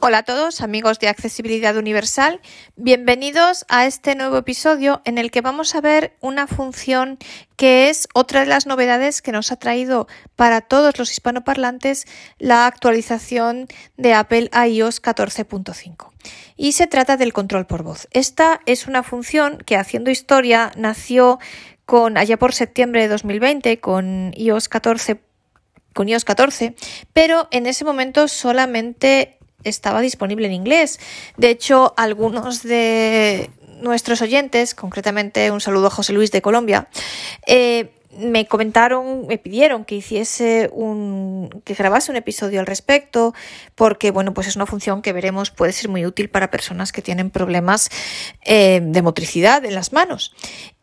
Hola a todos, amigos de Accesibilidad Universal. Bienvenidos a este nuevo episodio en el que vamos a ver una función que es otra de las novedades que nos ha traído para todos los hispanoparlantes la actualización de Apple a iOS 14.5. Y se trata del control por voz. Esta es una función que haciendo historia nació con allá por septiembre de 2020 con iOS 14 con iOS 14, pero en ese momento solamente estaba disponible en inglés. De hecho, algunos de nuestros oyentes, concretamente un saludo a José Luis de Colombia, eh, me comentaron, me pidieron que hiciese un, que grabase un episodio al respecto, porque bueno, pues es una función que veremos puede ser muy útil para personas que tienen problemas eh, de motricidad en las manos.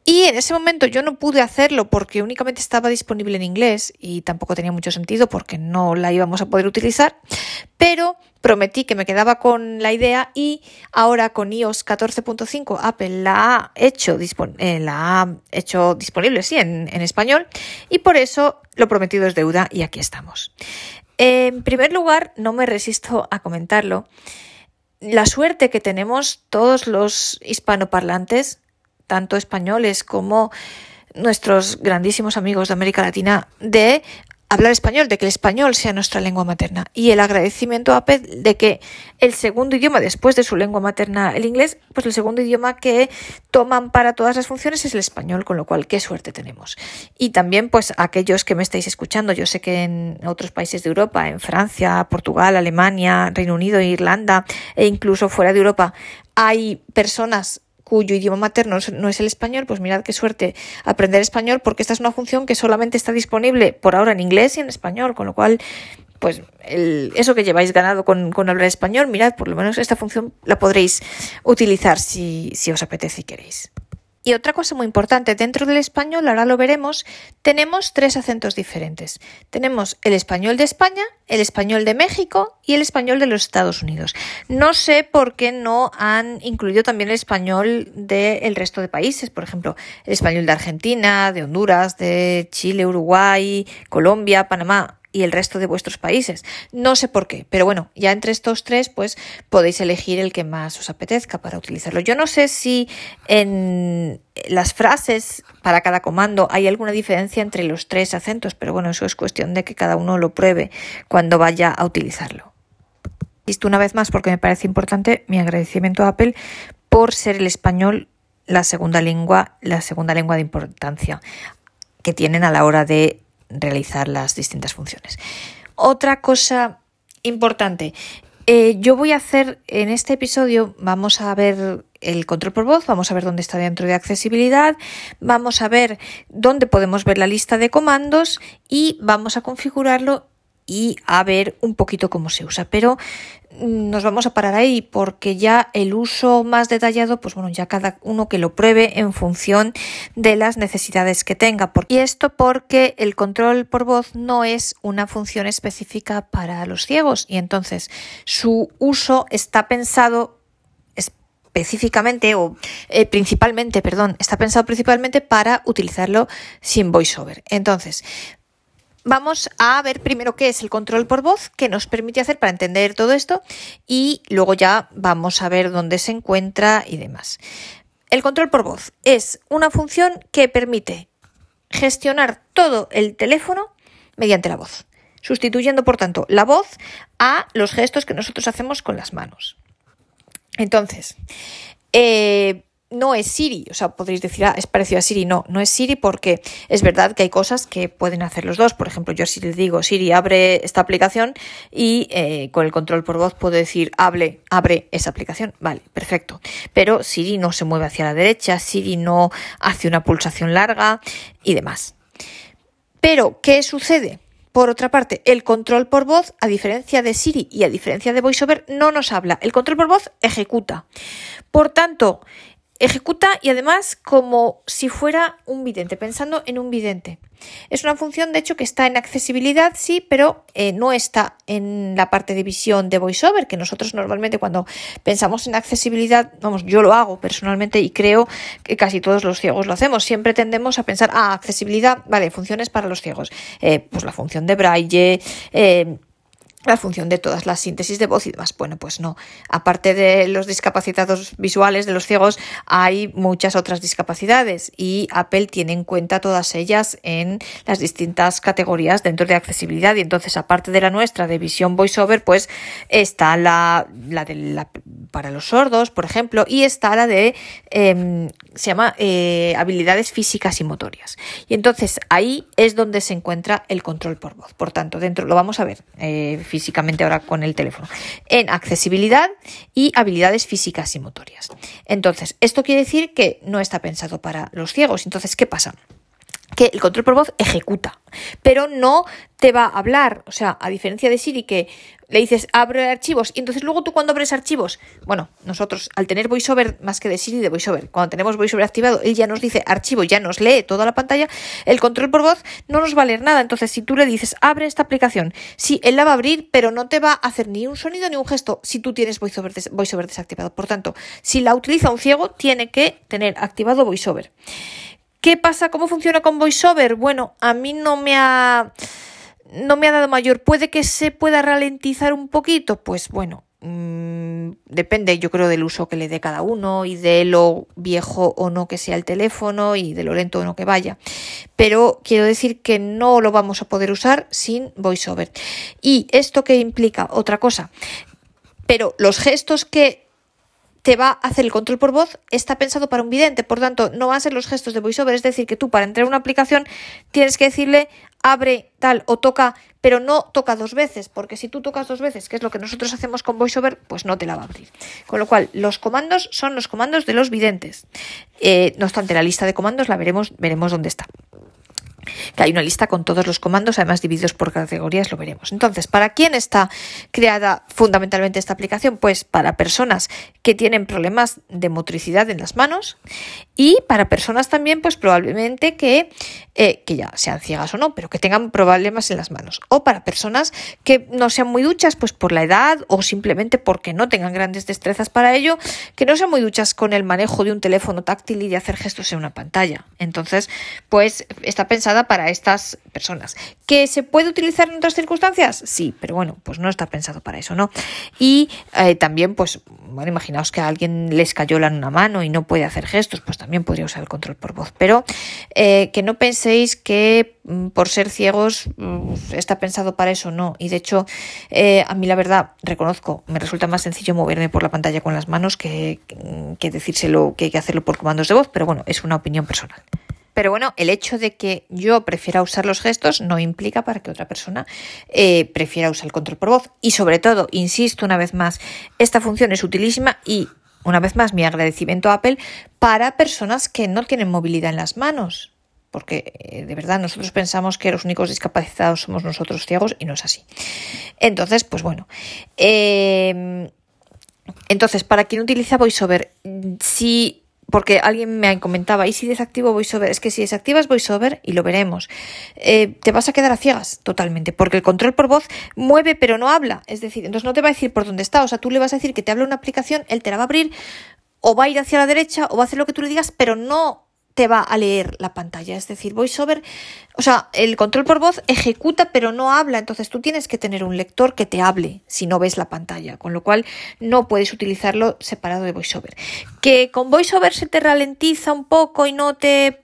Y en ese momento yo no pude hacerlo porque únicamente estaba disponible en inglés y tampoco tenía mucho sentido porque no la íbamos a poder utilizar, pero prometí que me quedaba con la idea y ahora con iOS 14.5 Apple la ha hecho, eh, la ha hecho disponible, sí, en, en español y por eso lo prometido es deuda y aquí estamos. En primer lugar, no me resisto a comentarlo. La suerte que tenemos todos los hispanoparlantes tanto españoles como nuestros grandísimos amigos de América Latina, de hablar español, de que el español sea nuestra lengua materna. Y el agradecimiento a Apple de que el segundo idioma, después de su lengua materna, el inglés, pues el segundo idioma que toman para todas las funciones es el español, con lo cual qué suerte tenemos. Y también, pues aquellos que me estáis escuchando, yo sé que en otros países de Europa, en Francia, Portugal, Alemania, Reino Unido, Irlanda e incluso fuera de Europa, hay personas cuyo idioma materno no es el español, pues mirad qué suerte aprender español porque esta es una función que solamente está disponible por ahora en inglés y en español, con lo cual pues eso que lleváis ganado con, hablar español, mirad, por lo menos esta función la podréis utilizar si, si os apetece y queréis. Y otra cosa muy importante, dentro del español, ahora lo veremos, tenemos tres acentos diferentes. Tenemos el español de España, el español de México y el español de los Estados Unidos. No sé por qué no han incluido también el español del resto de países, por ejemplo, el español de Argentina, de Honduras, de Chile, Uruguay, Colombia, Panamá y el resto de vuestros países. No sé por qué, pero bueno, ya entre estos tres, pues podéis elegir el que más os apetezca para utilizarlo. Yo no sé si en las frases para cada comando hay alguna diferencia entre los tres acentos, pero bueno, eso es cuestión de que cada uno lo pruebe cuando vaya a utilizarlo. Visto una vez más, porque me parece importante, mi agradecimiento a Apple por ser el español la segunda lengua, la segunda lengua de importancia que tienen a la hora de realizar las distintas funciones. Otra cosa importante, eh, yo voy a hacer en este episodio, vamos a ver el control por voz, vamos a ver dónde está dentro de accesibilidad, vamos a ver dónde podemos ver la lista de comandos y vamos a configurarlo y a ver un poquito cómo se usa. Pero mm, nos vamos a parar ahí porque ya el uso más detallado, pues bueno, ya cada uno que lo pruebe en función de las necesidades que tenga. Y esto porque el control por voz no es una función específica para los ciegos y entonces su uso está pensado específicamente o eh, principalmente, perdón, está pensado principalmente para utilizarlo sin voiceover. Entonces, vamos a ver primero qué es el control por voz, qué nos permite hacer para entender todo esto y luego ya vamos a ver dónde se encuentra y demás. El control por voz es una función que permite gestionar todo el teléfono mediante la voz, sustituyendo por tanto la voz a los gestos que nosotros hacemos con las manos. Entonces, eh, no es Siri, o sea, podréis decir, ah, es parecido a Siri, no, no es Siri porque es verdad que hay cosas que pueden hacer los dos. Por ejemplo, yo si le digo, Siri, abre esta aplicación y eh, con el control por voz puedo decir, hable, abre esa aplicación. Vale, perfecto. Pero Siri no se mueve hacia la derecha, Siri no hace una pulsación larga y demás. Pero, ¿qué sucede? Por otra parte, el control por voz, a diferencia de Siri y a diferencia de VoiceOver, no nos habla. El control por voz ejecuta. Por tanto, Ejecuta y además como si fuera un vidente, pensando en un vidente. Es una función, de hecho, que está en accesibilidad, sí, pero eh, no está en la parte de visión de VoiceOver, que nosotros normalmente cuando pensamos en accesibilidad, vamos, yo lo hago personalmente y creo que casi todos los ciegos lo hacemos. Siempre tendemos a pensar, ah, accesibilidad, vale, funciones para los ciegos. Eh, pues la función de braille, eh, la función de todas las síntesis de voz y demás. Bueno, pues no. Aparte de los discapacitados visuales, de los ciegos, hay muchas otras discapacidades y Apple tiene en cuenta todas ellas en las distintas categorías dentro de accesibilidad. Y entonces, aparte de la nuestra de visión voiceover, pues está la, la de para los sordos, por ejemplo, y está la de em, se llama eh, habilidades físicas y motorias. Y entonces ahí es donde se encuentra el control por voz. Por tanto, dentro lo vamos a ver. Eh, físicamente ahora con el teléfono, en accesibilidad y habilidades físicas y motorias. Entonces, esto quiere decir que no está pensado para los ciegos. Entonces, ¿qué pasa? Que el control por voz ejecuta, pero no te va a hablar. O sea, a diferencia de Siri que le dices abre archivos y entonces luego tú cuando abres archivos, bueno, nosotros al tener VoiceOver más que de Siri de VoiceOver, cuando tenemos VoiceOver activado, él ya nos dice archivo, ya nos lee toda la pantalla, el control por voz no nos va a leer nada. Entonces, si tú le dices abre esta aplicación, sí, él la va a abrir, pero no te va a hacer ni un sonido ni un gesto si tú tienes VoiceOver, VoiceOver desactivado. Por tanto, si la utiliza un ciego, tiene que tener activado VoiceOver. ¿Qué pasa? ¿Cómo funciona con VoiceOver? Bueno, a mí no me ha no me ha dado mayor. ¿Puede que se pueda ralentizar un poquito? Pues bueno, mmm, depende yo creo del uso que le dé cada uno y de lo viejo o no que sea el teléfono y de lo lento o no que vaya. Pero quiero decir que no lo vamos a poder usar sin VoiceOver. ¿Y esto qué implica? Otra cosa. Pero los gestos que te va a hacer el control por voz, está pensado para un vidente, por tanto, no van a ser los gestos de voiceover, es decir, que tú para entrar a una aplicación tienes que decirle abre tal o toca, pero no toca dos veces, porque si tú tocas dos veces, que es lo que nosotros hacemos con voiceover, pues no te la va a abrir. Con lo cual, los comandos son los comandos de los videntes. Eh, no obstante, la lista de comandos la veremos, veremos dónde está que hay una lista con todos los comandos, además divididos por categorías, lo veremos. Entonces, ¿para quién está creada fundamentalmente esta aplicación? Pues para personas que tienen problemas de motricidad en las manos y para personas también, pues probablemente que, eh, que ya sean ciegas o no, pero que tengan problemas en las manos. O para personas que no sean muy duchas, pues por la edad o simplemente porque no tengan grandes destrezas para ello, que no sean muy duchas con el manejo de un teléfono táctil y de hacer gestos en una pantalla. Entonces, pues está para estas personas. ¿Que se puede utilizar en otras circunstancias? Sí, pero bueno, pues no está pensado para eso, ¿no? Y eh, también, pues, bueno, imaginaos que a alguien les cayó la en una mano y no puede hacer gestos, pues también podría usar el control por voz. Pero eh, que no penséis que mm, por ser ciegos mm, está pensado para eso, no. Y de hecho, eh, a mí la verdad, reconozco, me resulta más sencillo moverme por la pantalla con las manos que, que decírselo que hay que hacerlo por comandos de voz, pero bueno, es una opinión personal. Pero bueno, el hecho de que yo prefiera usar los gestos no implica para que otra persona eh, prefiera usar el control por voz. Y sobre todo, insisto una vez más, esta función es utilísima y una vez más mi agradecimiento a Apple para personas que no tienen movilidad en las manos. Porque eh, de verdad nosotros pensamos que los únicos discapacitados somos nosotros ciegos y no es así. Entonces, pues bueno. Eh, entonces, para quien utiliza VoiceOver, si porque alguien me comentaba, ¿y si desactivo VoiceOver? Es que si desactivas VoiceOver, y lo veremos, eh, te vas a quedar a ciegas totalmente, porque el control por voz mueve pero no habla, es decir, entonces no te va a decir por dónde está, o sea, tú le vas a decir que te habla una aplicación, él te la va a abrir, o va a ir hacia la derecha, o va a hacer lo que tú le digas, pero no te va a leer la pantalla. Es decir, VoiceOver, o sea, el control por voz ejecuta pero no habla, entonces tú tienes que tener un lector que te hable si no ves la pantalla, con lo cual no puedes utilizarlo separado de VoiceOver. Que con VoiceOver se te ralentiza un poco y no te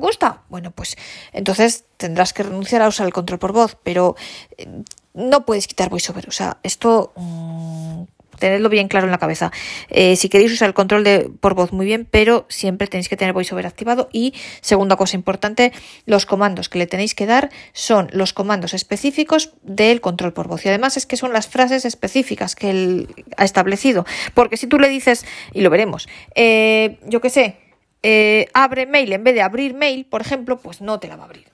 gusta, bueno, pues entonces tendrás que renunciar a usar el control por voz, pero eh, no puedes quitar VoiceOver, o sea, esto mm, tenedlo bien claro en la cabeza. Eh, si queréis usar el control de, por voz, muy bien, pero siempre tenéis que tener VoiceOver activado. Y segunda cosa importante, los comandos que le tenéis que dar son los comandos específicos del control por voz. Y además es que son las frases específicas que él ha establecido. Porque si tú le dices, y lo veremos, eh, yo qué sé, eh, abre mail en vez de abrir mail, por ejemplo, pues no te la va a abrir.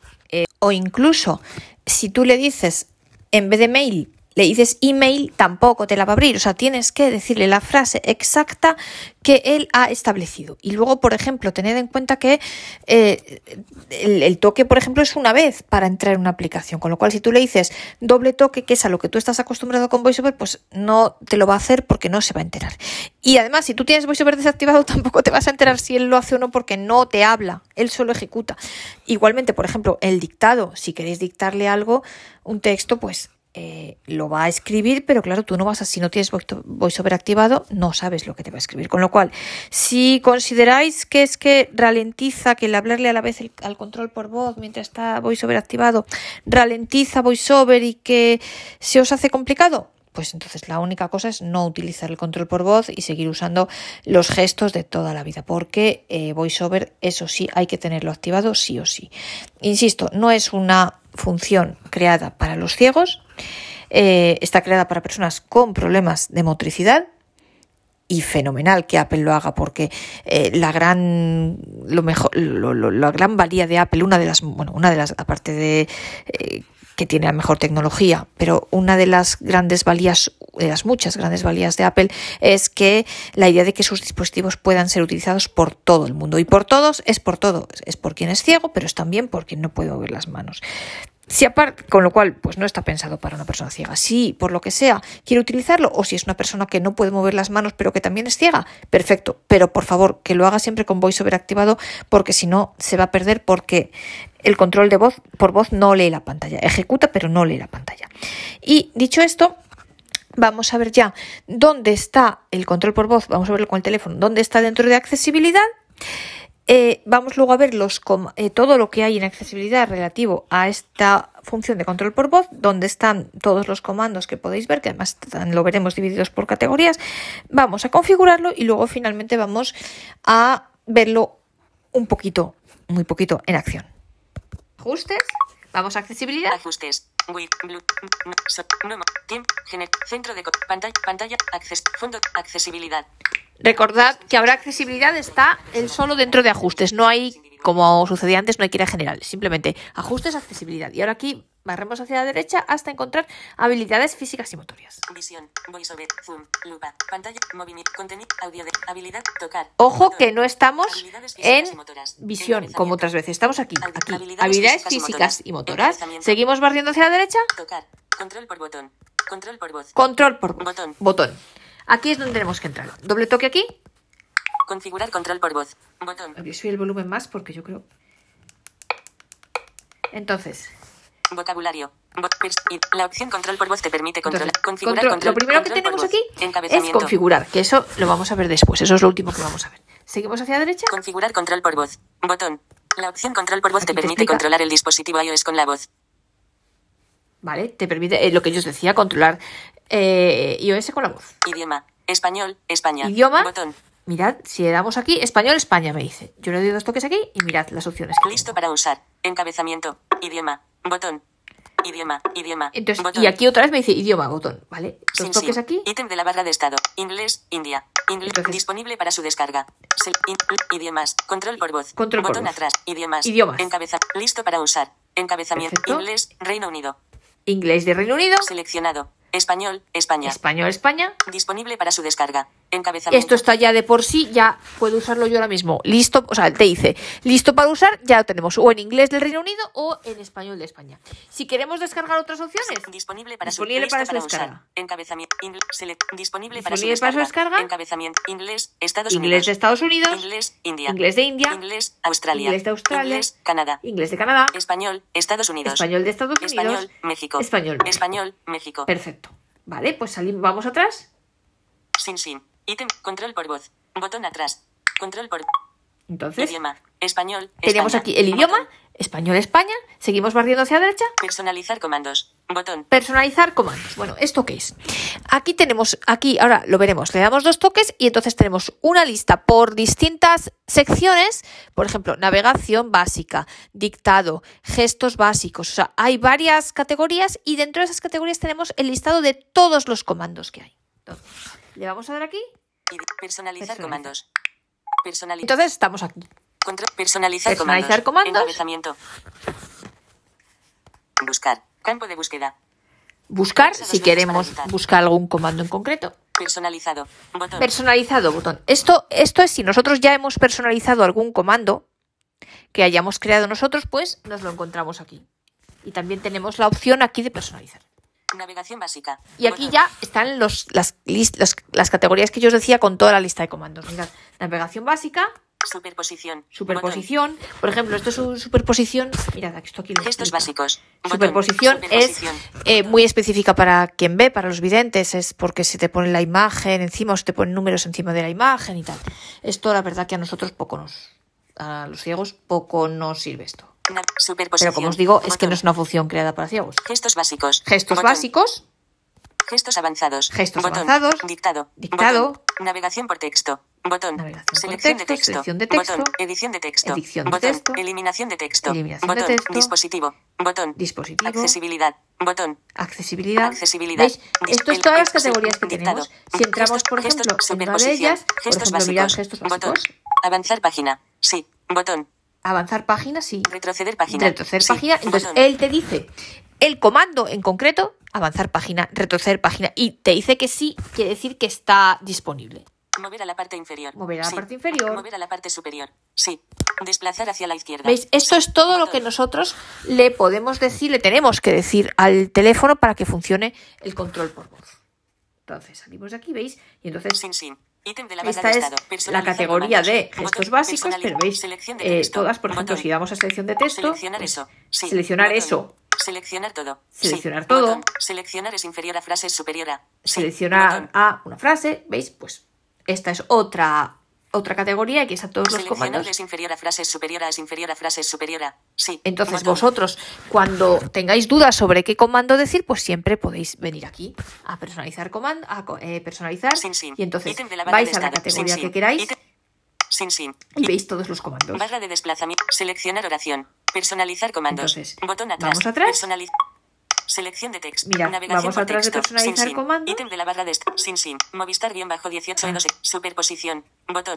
o incluso si tú le dices en vez de mail le dices email, tampoco te la va a abrir. O sea, tienes que decirle la frase exacta que él ha establecido. Y luego, por ejemplo, tened en cuenta que eh, el, toque, por ejemplo, es una vez para entrar en una aplicación. Con lo cual, si tú le dices doble toque, que es a lo que tú estás acostumbrado con VoiceOver, pues no te lo va a hacer porque no se va a enterar. Y además, si tú tienes VoiceOver desactivado, tampoco te vas a enterar si él lo hace o no porque no te habla. Él solo ejecuta. Igualmente, por ejemplo, el dictado. Si queréis dictarle algo, un texto, pues eh, lo va a escribir, pero claro, tú no vas a, si no tienes VoiceOver activado, no sabes lo que te va a escribir. Con lo cual, si consideráis que es que ralentiza, que el hablarle a la vez al control por voz mientras está VoiceOver activado, ralentiza VoiceOver y que se os hace complicado, pues entonces la única cosa es no utilizar el control por voz y seguir usando los gestos de toda la vida, porque eh, VoiceOver, eso sí, hay que tenerlo activado sí o sí. Insisto, no es una función creada para los ciegos, eh, está creada para personas con problemas de motricidad y fenomenal que Apple lo haga porque eh, la gran lo mejor la gran valía de Apple una de las bueno una de las aparte de que tiene la mejor tecnología pero una de las grandes valías de las muchas grandes valías de Apple es que la idea de que sus dispositivos puedan ser utilizados por todo el mundo. Y por todos es por todo. Es por quien es ciego pero es también por quien no puede mover las manos si aparte, con lo cual, pues no está pensado para una persona ciega. Si por lo que sea quiere utilizarlo, o si es una persona que no puede mover las manos pero que también es ciega, perfecto. Pero por favor, que lo haga siempre con VoiceOver activado, porque si no se va a perder porque el control de voz por voz no lee la pantalla. Ejecuta, pero no lee la pantalla. Y dicho esto, vamos a ver ya dónde está el control por voz, vamos a verlo con el teléfono, dónde está dentro de accesibilidad. Eh, vamos luego a ver eh, todo lo que hay en accesibilidad relativo a esta función de control por voz, donde están todos los comandos que podéis ver, que además lo veremos divididos por categorías. Vamos a configurarlo y luego finalmente vamos a verlo un poquito, muy poquito en acción. Ajustes, vamos a accesibilidad. Ajustes. Centro de pantalla, pantalla, fondo, accesibilidad. Recordad que ahora accesibilidad está el solo dentro de ajustes. No hay, como sucedía antes, no hay que ir a generales. Simplemente ajustes, accesibilidad. Y ahora aquí barremos hacia la derecha hasta encontrar habilidades físicas y motorias. Visión, voiceover, zoom, lupa, pantalla, movimiento, contenido, audio de habilidad, tocar. Ojo que no estamos en visión como otras veces. Estamos aquí, aquí. Habilidades, físicas y motoras. Seguimos barriendo hacia la derecha. Tocar. Control por botón. Control por voz. Control por botón. Botón. Aquí es donde tenemos que entrar. Doble toque aquí. Configurar control por voz. Botón. Subir el volumen más porque yo creo. Entonces. Vocabulario. La opción control por voz te permite controlar. configurar control, Lo primero que tenemos aquí es configurar, que eso lo vamos a ver después. Eso es lo último que vamos a ver. Seguimos hacia la derecha. Configurar control por voz. Botón. La opción control por voz te permite controlar el dispositivo iOS con la voz. ¿Vale? Te permite, eh, lo que yo os decía, controlar eh, iOS con la voz. Idioma. Español, España. Idioma. Botón. Mirad, si le damos aquí, español, España, me dice. Yo le doy dos toques aquí y mirad las opciones. Listo para usar. Encabezamiento. Idioma. Botón. Idioma, idioma. Entonces, y aquí otra vez me dice idioma, botón, ¿vale? Dos toques aquí. Ítem de la barra de estado. Inglés, India. Inglés, disponible para su descarga. idiomas. Control por voz. Control botón por atrás. Idiomas. Idiomas. Encabeza. Listo para usar. Encabezamiento. Inglés, Reino Unido. Inglés de Reino Unido. Seleccionado. Español, España. Español, España. Disponible para su descarga. Esto está ya de por sí, ya puedo usarlo yo ahora mismo. Listo, o sea, te dice, listo para usar, ya lo tenemos o en inglés del Reino Unido o en español de España. Si queremos descargar otras opciones, disponible para disponible su, para su descarga. Encabezamiento, disponible, para, su descarga. Encabezamiento, inglés, Estados inglés Unidos. de Estados Unidos. Inglés, India. Inglés de India. Inglés, Australia. Inglés de Australia. Inglés, Canadá. Inglés de Canadá. Español, Estados Unidos. Español de Estados Unidos. Español, México. Español. Español, México. Perfecto. Vale, pues salimos, vamos atrás. Sin, sin. Ítem, control por voz. Botón atrás. Control por. Entonces. Idioma. Español. Tenemos aquí el idioma. Español España. Seguimos barriendo hacia la derecha. Personalizar comandos. Botón. Personalizar comandos. Bueno, ¿esto qué es? Aquí tenemos, aquí ahora lo veremos, le damos dos toques y entonces tenemos una lista por distintas secciones, por ejemplo, navegación básica, dictado, gestos básicos, o sea, hay varias categorías y dentro de esas categorías tenemos el listado de todos los comandos que hay. Entonces, le vamos a dar aquí. Personalizar, comandos. Personalizar. Entonces estamos aquí. personalizar, personalizar comandos. Buscar. Campo de búsqueda. Buscar si queremos buscar algún comando en concreto. Personalizado. Botón. Personalizado, botón. Esto, esto es si nosotros ya hemos personalizado algún comando que hayamos creado nosotros, pues nos lo encontramos aquí. Y también tenemos la opción aquí de personalizar. Navegación básica. Y aquí ya están los, las, las, las, categorías que yo os decía con toda la lista de comandos. Mirad, navegación básica, Superposición. Superposición, por ejemplo, esto es un superposición. Mirad, esto aquí lo Gestos básicos. Botón. Superposición, Superposición. es eh, muy específica para quien ve, para los videntes, es porque se te pone la imagen encima o se te ponen números encima de la imagen y tal. Esto, la verdad, que a nosotros poco nos. A los ciegos poco nos sirve esto. Pero como os digo, es que Botón. no es una función creada para ciegos. Gestos básicos. Gestos Botón. básicos, Gestos avanzados. Gestos Botón. avanzados. Dictado. Dictado. Botón. Navegación por texto. Botón. Selección, texto, de texto. selección de texto. Botón. Edición de texto. Edición de Botón. texto. Eliminación de texto. Eliminación de Botón. texto. Dispositivo. Botón. dispositivo, Accesibilidad. Botón. accesibilidad. Accesibilidad. ¿Veis? Esto es todas las categorías que dictado. tenemos. Si entramos, por gestos- ejemplo, en una de ellas, por gestos ejemplo, básicos. gestos Botón. básicos, Avanzar página. Sí. Botón. Avanzar página, sí. Retroceder página. retroceder Sí. página. Entonces, Botón. él te dice el comando en concreto, avanzar página, retroceder página, y te dice que sí, quiere decir que está disponible. Mover a la parte inferior. Mover a la Sí. parte inferior. Mover a la parte superior. Sí. Desplazar hacia la izquierda. ¿Veis? Esto Sí. es todo lo que nosotros le podemos decir, le tenemos que decir al teléfono para que funcione el control por voz. Entonces, salimos de aquí, ¿veis? Y entonces Sin sin. Ítem de la Esta de es la categoría de gestos básicos, pero veis, eh, todas, por ejemplo, si damos a selección de texto, Seleccionar pues, eso. Sí. seleccionar Botón. eso. Seleccionar todo. Sí. Seleccionar todo. Botón. Seleccionar es inferior a frase es superior a. Sí. seleccionar Botón. a una frase, ¿veis? Pues esta es otra, otra categoría que está todos los comandos. es inferior a frase es superior a es inferior a frase es superior a. Sí. Entonces vosotros, cuando tengáis dudas sobre qué comando decir, pues siempre podéis venir aquí a personalizar comando, a eh, personalizar, Sin sin. y entonces vais a la categoría Sin que queráis Sin sin. y veis todos los comandos. Barra de desplazamiento. Seleccionar oración. Personalizar comandos. Entonces, Botón atrás. vamos atrás. Personaliz- Selección de texto. Mira, Navegación vamos atrás de texto. personalizar Sin, comando. Ítem de la barra de sin sin. Movistar guion bajo 18 Ah. e 2 Superposición. Botón.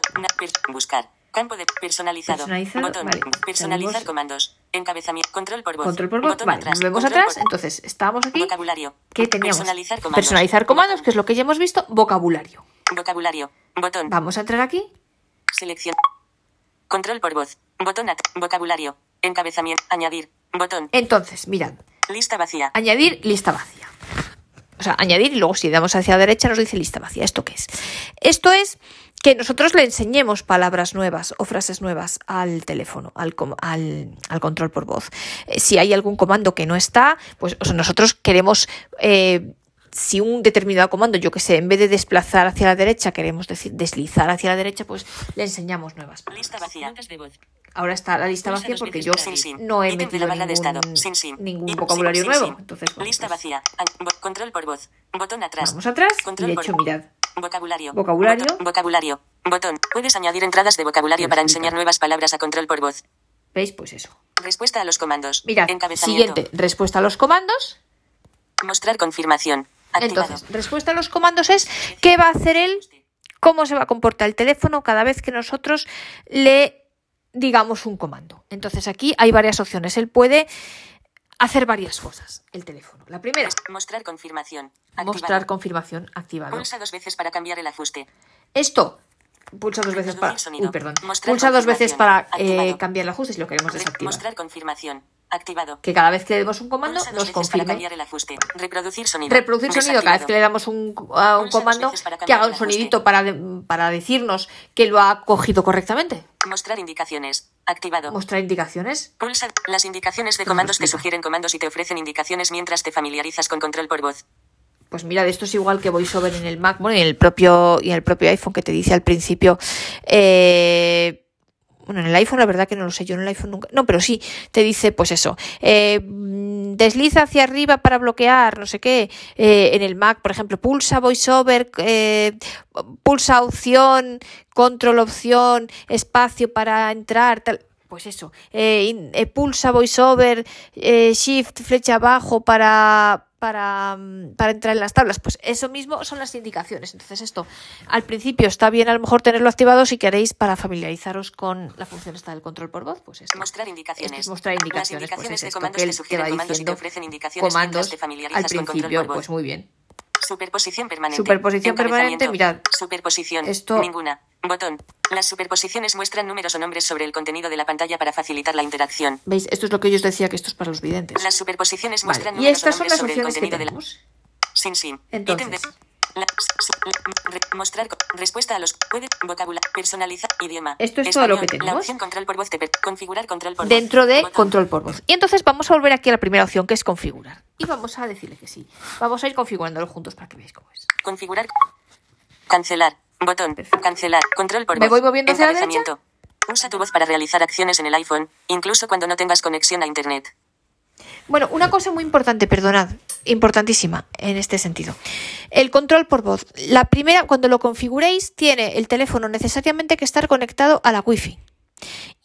Buscar. Campo de personalizado. Personalizado, Botón. vale. Personalizar comandos. Encabezamiento. Control por voz. Control por voz, Botón vale, atrás. volvemos atrás, por- entonces estábamos aquí, Vocabulario. ¿qué teníamos? Personalizar comandos. Personalizar comandos, que es lo que ya hemos visto, vocabulario. Vocabulario. Botón. Vamos a entrar aquí, Selección. Control por voz. Botón at. Vocabulario. Encabezamiento. Añadir. Botón. entonces, mirad, Lista vacía. añadir lista vacía. O sea, añadir y luego si damos hacia la derecha nos dice lista vacía. ¿Esto qué es? Esto es que nosotros le enseñemos palabras nuevas o frases nuevas al teléfono, al, com- al- al control por voz. Eh, si hay algún comando que no está, pues o sea, nosotros queremos... eh, si un determinado comando, yo que sé, en vez de desplazar hacia la derecha, queremos decir deslizar hacia la derecha, pues le enseñamos nuevas palabras. Lista vacía. Ahora está la lista vacía porque yo no he metido ningún, vocabulario nuevo. Entonces, bueno, Lista vacía. An- vo- Control por voz. Botón atrás. vamos atrás y Control de hecho, mirad, Vocabulario. Vocabulario. Botón. Vocabulario. Botón. Puedes añadir entradas de vocabulario para enseñar nuevas palabras a control por voz. ¿veis? Pues eso. Respuesta a los comandos. Mirad, siguiente, respuesta a los comandos. Mostrar confirmación. Activado. Entonces, respuesta a los comandos es qué va a hacer él, cómo se va a comportar el teléfono cada vez que nosotros le digamos un comando. Entonces aquí hay varias opciones. Él puede hacer varias cosas, el teléfono. La primera, Mostrar confirmación. mostrar Activado. confirmación activado. Pulsa dos veces para cambiar el ajuste. Esto, pulsa dos veces para... Uy, perdón. Mostrar Pulsa dos veces para eh, cambiar el ajuste si lo queremos Re- desactivar. mostrar confirmación. Activado. Que cada vez que le demos un comando Pulsa nos veces para confirme. cambiar el ajuste. Reproducir sonido. Reproducir sonido cada vez que le damos un, a comando que haga un sonidito para, de- para decirnos que lo ha cogido correctamente. Mostrar indicaciones. Activado. Mostrar indicaciones. Pulsa las indicaciones de comandos que explica. sugieren comandos y te ofrecen indicaciones mientras te familiarizas con control por voz. Pues mira, esto es igual que VoiceOver en el Mac, bueno, y en el propio, y en el propio iPhone que te dice al principio. eh, bueno, en el iPhone la verdad que no lo sé, yo en el iPhone nunca. No, pero sí, te dice pues eso. eh, desliza hacia arriba para bloquear, no sé qué. eh, en el Mac, por ejemplo, pulsa VoiceOver, eh, pulsa opción, control opción, espacio para entrar, tal. Pues eso, eh, eh, pulsa VoiceOver, eh, Shift, flecha abajo para, para, mm, para entrar en las tablas. Pues eso mismo son las indicaciones. Entonces esto al principio está bien a lo mejor tenerlo activado si queréis para familiarizaros con la función esta del control por voz. Pues eso. Mostrar Esto indicaciones. es mostrar Las indicaciones, pues indicaciones es de esto comandos que él te va comandos te diciendo ofrecen indicaciones comandos te al familiarizas con control principio, por voz. pues muy bien. Superposición permanente. Superposición permanente, mirad. Superposición. Esto- Ninguna. Botón. Las superposiciones muestran números o nombres sobre el contenido de la pantalla para facilitar la interacción. ¿Veis? Esto es lo que yo os decía que esto es para los videntes. Las superposiciones Vale, muestran números o nombres sobre el contenido de la... Sin sin. Entonces, La- la- re- mostrar respuesta a los puede vocabulario personalizar idioma. Esto es todo lo que La tenemos. opción control por voz te configurar control por voz. dentro de Botón. control por voz. Y entonces vamos a volver aquí a la primera opción que es configurar. Y vamos a decirle que sí. Vamos a ir configurándolo juntos para que veáis cómo es. Configurar. Cancelar. Botón. Cancelar. Control por ¿Me voz. voy moviendo hacia la Encabezamiento. Usa tu voz para realizar acciones en el iPhone, incluso cuando no tengas conexión a Internet. Bueno, una cosa muy importante, perdonad, importantísima en este sentido. El control por voz. La primera, cuando lo configuréis, tiene el teléfono necesariamente que estar conectado a la Wi-Fi.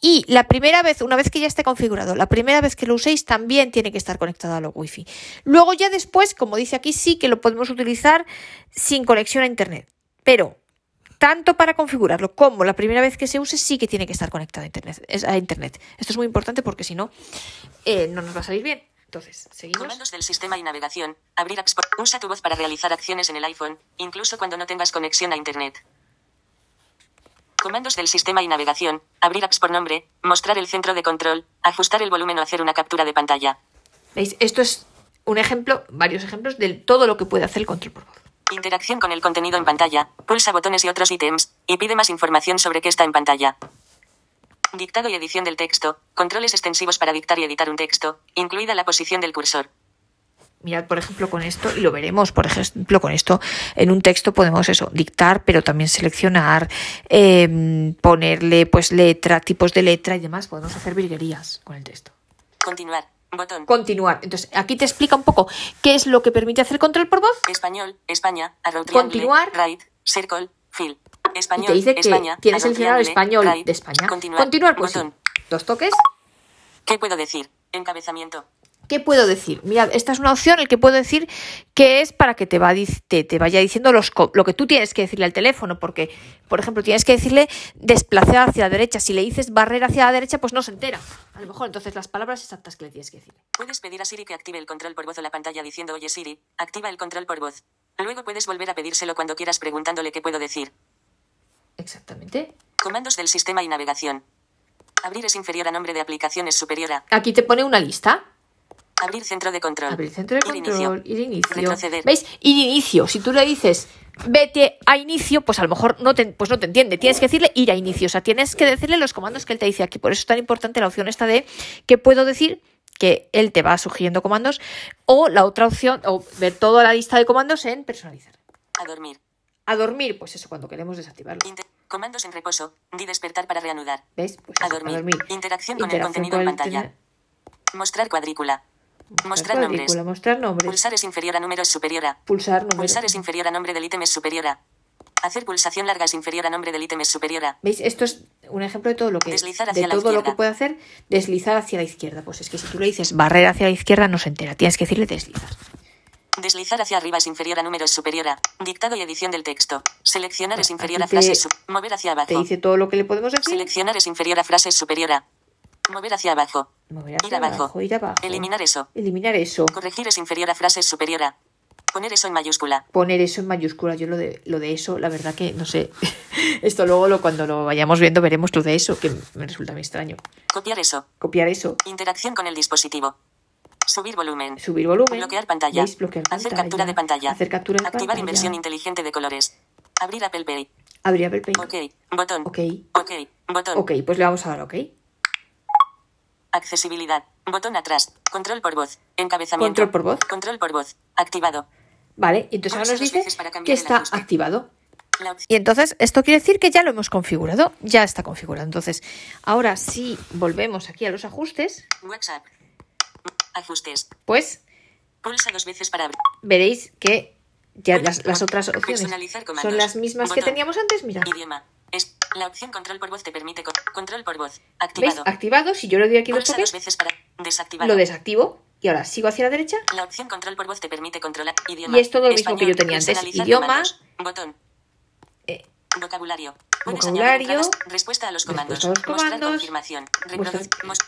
Y la primera vez, una vez que ya esté configurado, la primera vez que lo uséis también tiene que estar conectado a la Wi-Fi. Luego ya después, como dice aquí, sí que lo podemos utilizar sin conexión a Internet. Pero tanto para configurarlo como la primera vez que se use sí que tiene que estar conectado a Internet. a internet. Esto es muy importante porque si no, eh, no nos va a salir bien. Entonces, seguimos. Comandos del sistema y navegación. Abrir apps. por- Usa tu voz para realizar acciones en el iPhone, incluso cuando no tengas conexión a Internet. Comandos del sistema y navegación. Abrir apps por nombre. Mostrar el centro de control. Ajustar el volumen o hacer una captura de pantalla. ¿Veis? Esto es un ejemplo, varios ejemplos de todo lo que puede hacer el control por voz. Interacción con el contenido en pantalla. Pulsa botones y otros ítems, y pide más información sobre qué está en pantalla. Dictado y edición del texto. Controles extensivos para dictar y editar un texto, incluida la posición del cursor. Mirad, por ejemplo, con esto, y lo veremos, por ejemplo, con esto, en un texto podemos eso, dictar, pero también seleccionar, eh, ponerle pues letra, tipos de letra y demás. Podemos hacer virguerías con el texto. Continuar. Botón. Continuar. Entonces, aquí te explica un poco qué es lo que permite hacer control por voz. Español, España, arrow Continuar. right, circle, fill. Y Español, te dice que España, tienes seleccionado español de España. Continuar, pues sí. botón. Dos toques. ¿Qué puedo decir? Encabezamiento. ¿Qué puedo decir? Mirad, esta es una opción, el que puedo decir que es para que te, va, dic- te, te vaya diciendo los, lo que tú tienes que decirle al teléfono, porque, por ejemplo, tienes que decirle desplazar hacia la derecha. Si le dices barrer hacia la derecha, pues no se entera. A lo mejor, entonces las palabras exactas que le tienes que decir. Puedes pedir a Siri que active el control por voz o la pantalla diciendo Oye Siri, activa el control por voz. Luego puedes volver a pedírselo cuando quieras preguntándole qué puedo decir. Exactamente. Comandos del sistema y navegación. Abrir es inferior a nombre de aplicación es superior a. Aquí te pone una lista. Abrir centro de control. Abrir centro de Ir inicio. control, ir inicio. Retroceder. ¿Veis? Ir inicio. Si tú le dices vete a inicio, pues a lo mejor no te, pues no te entiende. Tienes que decirle ir a inicio. O sea, tienes que decirle los comandos que él te dice aquí. Por eso es tan importante la opción esta de que puedo decir que él te va sugiriendo comandos o la otra opción o ver toda la lista de comandos en personalizar. A dormir. A dormir, pues eso, cuando queremos desactivarlo. Inter- comandos en reposo. Di despertar para reanudar. ¿Veis? Pues A eso, dormir. Interacción con el contenido en con el pantalla. Mostrar cuadrícula. Mostrar nombres. Mostrar nombres. Pulsar es inferior a número es superior a. Pulsar. Pulsar es inferior a nombre del ítem es superior a. Hacer pulsación larga es inferior a nombre del ítem es superior a. ¿Veis? Esto es un ejemplo de todo lo que Deslizar de la todo lo que puede hacer deslizar hacia la izquierda. Pues es que si tú le dices barrer hacia la izquierda no se entera. Tienes que decirle deslizar. Deslizar hacia arriba es inferior a número es superior a. Dictado y edición del texto. Seleccionar es inferior a te- frase su- Mover hacia Te abajo. dice todo lo que le podemos decir. Seleccionar es inferior a frase superior a. Mover hacia abajo. Mover Ir hacia abajo. abajo, ir abajo. Eliminar eso. Eliminar eso. Corregir es inferior a frase superior a. Poner eso en mayúscula. Poner eso en mayúscula. Yo lo de, lo de eso, la verdad que no sé. Esto luego lo, cuando lo vayamos viendo veremos lo de eso, que me resulta muy extraño. Copiar eso. Copiar eso. Interacción con el dispositivo. Subir volumen. Subir volumen. Bloquear pantalla. ¿Veis? Bloquear Hacer pantalla. captura de pantalla. Hacer captura de Activar pantalla. inversión inteligente de colores. Abrir Apple Pay. Abrir Apple Pay. Ok. Botón. Ok. Ok. Botón. Ok, pues le vamos a dar ok. Accesibilidad. Botón atrás. Control por voz. Encabezamiento. Control por voz. Control por voz. Activado. Vale, y entonces ahora nos dice que cambiar el está ajuste. activado. Y entonces esto quiere decir que ya lo hemos configurado, ya está configurado. Entonces, ahora si volvemos aquí a los ajustes, WhatsApp. Ajustes. pues Pulsa dos veces para abrir. veréis que ya las, las otras opciones son las mismas que Botón. teníamos antes. Mira, Idioma. Es la opción control por voz te permite con- control por voz. Activado. Activado. Si yo le doy aquí dos Pulsa dos toques, veces para desactivado. lo desactivo y ahora sigo hacia la derecha. La opción control por voz te permite controlar idioma. Y es todo lo mismo que yo tenía antes. Idioma. comandos. Botón. Vocabulario. Puedes Vocabulario. Respuesta a los comandos. Respuesta a los comandos. confirmación.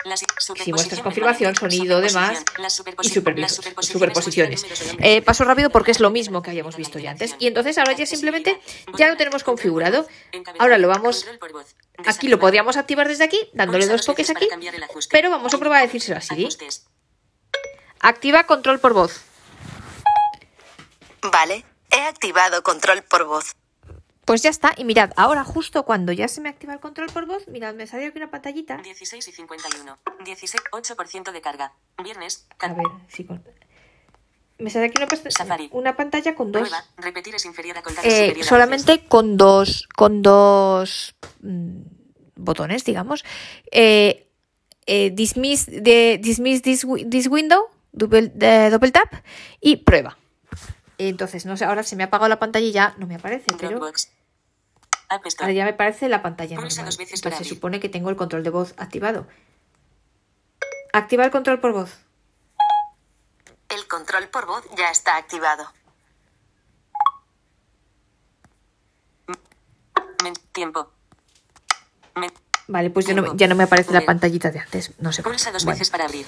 Las- Si muestras confirmación, sonido, demás y superposiciones superposiciones. Eh, paso rápido porque es lo mismo que habíamos visto ya antes. Y entonces ahora ya simplemente ya lo tenemos configurado. Ahora lo vamos. Aquí lo podríamos activar desde aquí, dándole dos toques aquí, pero vamos a probar a decírselo a Siri. Ajustes. Activa control por voz. Vale, He activado control por voz. Pues ya está. Y mirad, ahora justo cuando ya se me activa el control por voz, mirad, me salió aquí una pantallita. 16 y 51. 16, 8% de carga. Viernes. A Car ver, sí, con- me sale aquí una, Safari. una pantalla con dos. Prueba. Repetir es inferior a contar eh, es a solamente con dos con dos mm, botones digamos eh, eh, dismiss de dismiss this, this window double, de- double tap y prueba entonces no sé ahora se me ha apagado la pantalla y ya no me aparece pero Dropbox. App ahora ya me aparece la pantalla normal entonces se supone que tengo el control de voz activado activa el control por voz El control por voz ya está activado. Men- tiempo. Vale pues ya no, Tiempo. ya no me aparece la pantallita de antes no sé. Pulsa dos Bueno. veces para abrir.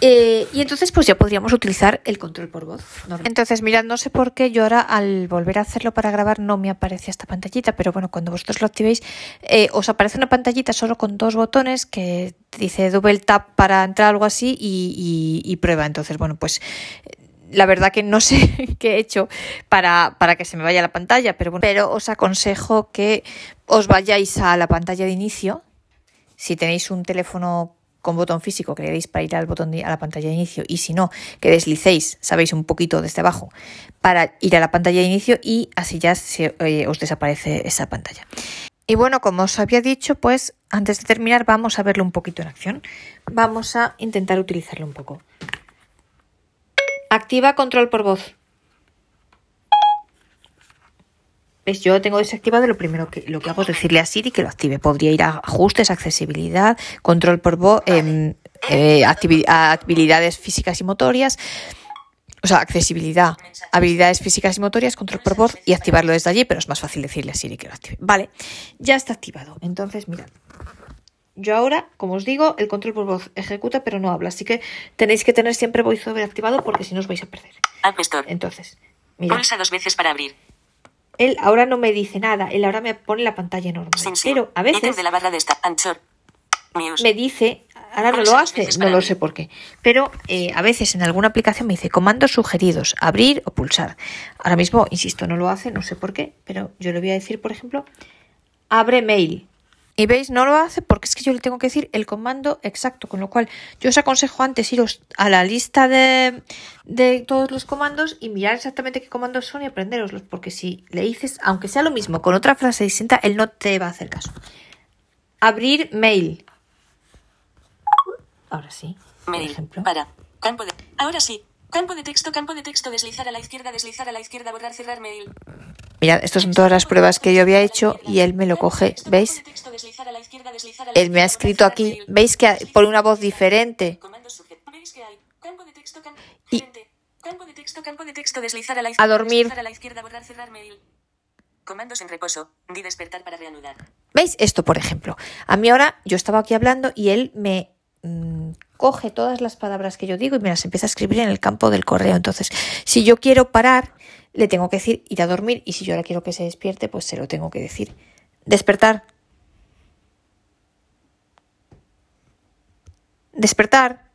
Eh, y entonces pues ya podríamos utilizar el control por voz. Entonces, mirad, no sé por qué yo ahora al volver a hacerlo para grabar no me aparece esta pantallita, pero bueno, cuando vosotros lo activéis eh, os aparece una pantallita solo con dos botones que dice double tap para entrar algo así y, y- y prueba. Entonces, bueno, pues eh, la verdad que no sé qué he hecho para, para que se me vaya la pantalla, pero bueno, pero os aconsejo que os vayáis a la pantalla de inicio si tenéis un teléfono con botón físico que le para ir al botón a la pantalla de inicio y si no, que deslicéis, sabéis, un poquito desde abajo para ir a la pantalla de inicio y así ya se, eh, os desaparece esa pantalla. Y bueno, como os había dicho, pues antes de terminar vamos a verlo un poquito en acción. Vamos a intentar utilizarlo un poco. Activa control por voz. ¿Ves? Yo lo tengo desactivado. Lo primero que lo que hago es decirle a Siri que lo active. Podría ir a ajustes, accesibilidad, control por voz, em, eh, habilidades físicas y motorias. O sea, accesibilidad, habilidades físicas y motorias, control por voz y activarlo desde allí, pero es más fácil decirle a Siri que lo active. Vale, ya está activado. Entonces, mirad. Yo ahora, como os digo, el control por voz ejecuta pero no habla, así que tenéis que tener siempre VoiceOver activado porque si no os vais a perder. App Store. Entonces, mirad. Pulsa dos veces para abrir. Él ahora no me dice nada, él ahora me pone la pantalla. Sin Pero a veces de la barra de esta. Anchor. Muse. me dice, ahora no lo hace, no lo sé por qué, pero eh, a veces en alguna aplicación me dice comandos sugeridos, abrir o pulsar. Ahora mismo, insisto, no lo hace, no sé por qué, pero yo le voy a decir, por ejemplo, abre mail. Y veis, no lo hace porque es que yo le tengo que decir el comando exacto, con lo cual yo os aconsejo antes iros a la lista de, de todos los comandos y mirar exactamente qué comandos son y aprenderoslos, porque si le dices, aunque sea lo mismo, con otra frase distinta, él no te va a hacer caso. Abrir mail. Ahora sí, por Mail. ejemplo. Para. Campo de. Ahora sí. Campo de texto, campo de texto, deslizar a la izquierda, deslizar a la izquierda, borrar, cerrar mail. Mirad, estas son todas las pruebas que yo había hecho y él me lo coge, ¿veis? Él me ha escrito aquí, ¿veis que pone una voz diferente? Y- a dormir. Comandos en reposo. Di despertar para reanudar. ¿Veis? Esto, por ejemplo. A mí ahora, yo estaba aquí hablando y él me mm, coge todas las palabras que yo digo y me las empieza a escribir en el campo del correo. Entonces, si yo quiero parar, le tengo que decir ir a dormir y si yo ahora quiero que se despierte, pues se lo tengo que decir. Despertar. Despertar.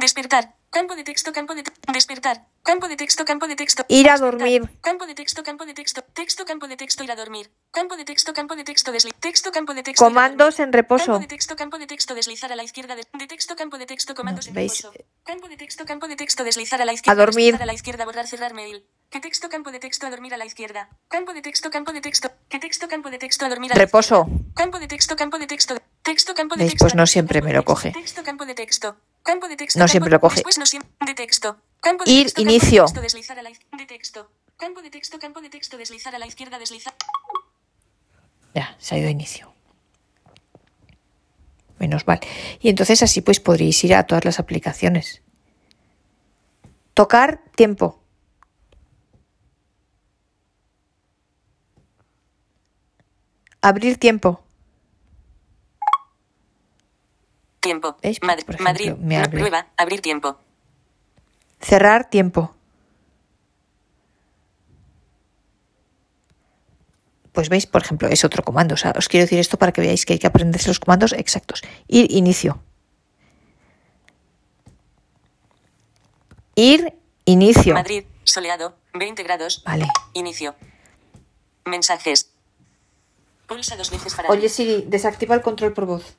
Despertar. Campo de texto, campo de texto. Despertar. Campo de texto, campo de texto. Ir a dormir. Campo de texto, campo de texto. Texto, campo de texto, ir a dormir. Campo de texto, campo de texto, desli. Texto, campo de texto. a Comandos dormir. en reposo. Campo de texto, campo de texto, deslizar a la izquierda. De, de texto, campo de texto, comandos No, en reposo. Campo de texto, campo de texto, deslizar a la izquierda. dormir. deslizar a la izquierda, borrar, cerrar mail. Que texto, campo de texto, a dormir a la izquierda. Campo de texto, campo de texto. Que texto, campo de texto, a dormir a la Reposo. izquierda. Campo de texto, campo de texto. Texto, campo de texto. Pues no siempre me lo coge. Texto, campo de texto. Campo de texto. No siempre lo coge. Después no siempre. De texto. Campo de Ir, texto, campo de inicio. texto, deslizar a la De texto. Campo de texto, campo de texto, deslizar a la izquierda, deslizar. Ya, se ha ido a inicio. Menos mal. Y entonces así pues podréis ir a todas las aplicaciones. Tocar tiempo. Abrir tiempo. Tiempo. Madrid. Por Madrid. me abre. Prueba. Abrir tiempo. Cerrar tiempo. Pues veis, por ejemplo, es otro comando. O sea, os quiero decir esto para que veáis que hay que aprenderse los comandos exactos. Ir, inicio. Ir, Inicio. Madrid, soleado, 20 grados. Vale. Inicio. Mensajes. Pulsa dos veces para. Oye Siri, desactiva el control por voz.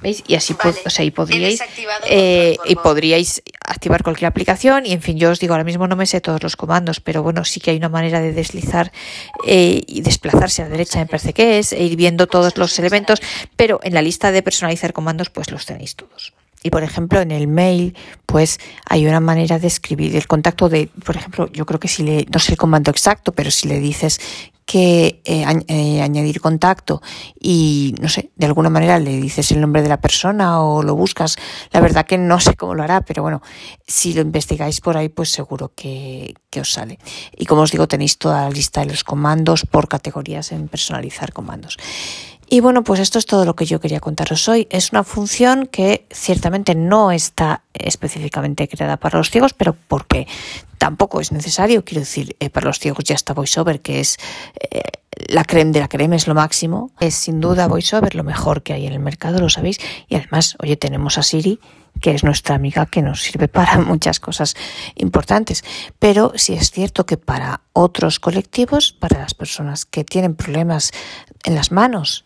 ¿Veis? Y así Vale. o sea, y podríais, eh, y podríais activar cualquier aplicación y en fin, yo os digo, ahora mismo no me sé todos los comandos, pero bueno, sí que hay una manera de deslizar eh, y desplazarse a la derecha, me parece que es, e ir viendo todos los elementos, pero en la lista de personalizar comandos pues los tenéis todos. Y por ejemplo, en el mail, pues hay una manera de escribir el contacto de, por ejemplo, yo creo que si le, no sé el comando exacto, pero si le dices que eh, eh, añadir contacto y no sé, de alguna manera le dices el nombre de la persona o lo buscas, la verdad que no sé cómo lo hará, pero bueno, si lo investigáis por ahí, pues seguro que os sale. Y como os digo, tenéis toda la lista de los comandos por categorías en personalizar comandos. Y bueno, pues esto es todo lo que yo quería contaros hoy. Es una función que ciertamente no está específicamente creada para los ciegos, pero porque tampoco es necesario. Quiero decir, eh, para los ciegos ya está VoiceOver, que es eh, la creme de la creme, es lo máximo. Es sin duda VoiceOver lo mejor que hay en el mercado, lo sabéis. Y además, oye, tenemos a Siri, que es nuestra amiga que nos sirve para muchas cosas importantes. Pero sí es cierto que para otros colectivos, para las personas que tienen problemas en las manos,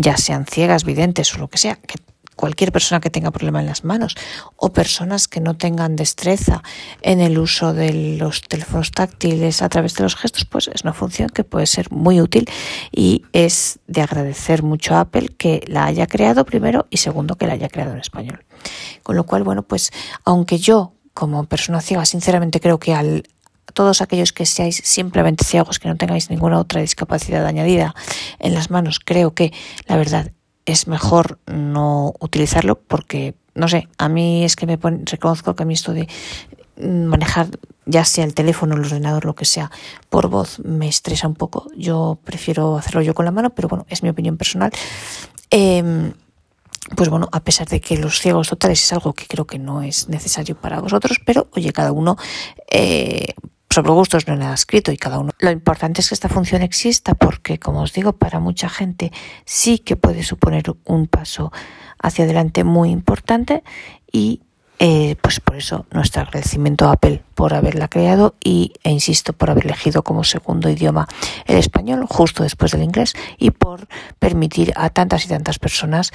ya sean ciegas, videntes o lo que sea, que cualquier persona que tenga problema en las manos o personas que no tengan destreza en el uso de los teléfonos táctiles a través de los gestos, pues es una función que puede ser muy útil y es de agradecer mucho a Apple que la haya creado primero y segundo que la haya creado en español. Con lo cual, bueno, pues aunque yo como persona ciega sinceramente creo que al todos aquellos que seáis simplemente ciegos, que no tengáis ninguna otra discapacidad añadida en las manos, creo que la verdad es mejor no utilizarlo porque, no sé, a mí es que me pone, reconozco que a mí esto de manejar ya sea el teléfono, el ordenador, lo que sea, por voz me estresa un poco. Yo prefiero hacerlo yo con la mano, pero bueno, es mi opinión personal. Eh, pues bueno, a pesar de que los ciegos totales es algo que creo que no es necesario para vosotros, pero oye, cada uno eh, sobre gustos no hay nada escrito y cada uno. Lo importante es que esta función exista porque, como os digo, para mucha gente sí que puede suponer un paso hacia adelante muy importante y eh, pues por eso nuestro agradecimiento a Apple por haberla creado y, e insisto, por haber elegido como segundo idioma el español justo después del inglés y por permitir a tantas y tantas personas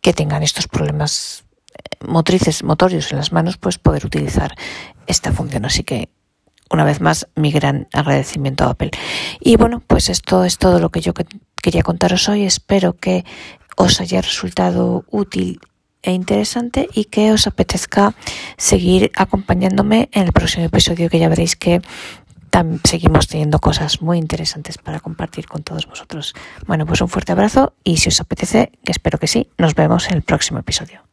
que tengan estos problemas eh, motrices, motorios en las manos, pues poder utilizar esta función. Así que una vez más mi gran agradecimiento a Apple. Y bueno, pues esto es todo lo que yo que- quería contaros hoy. Espero que os haya resultado útil e interesante y que os apetezca seguir acompañándome en el próximo episodio que ya veréis que seguimos teniendo cosas muy interesantes para compartir con todos vosotros. Bueno, pues un fuerte abrazo y si os apetece, que espero que sí, nos vemos en el próximo episodio.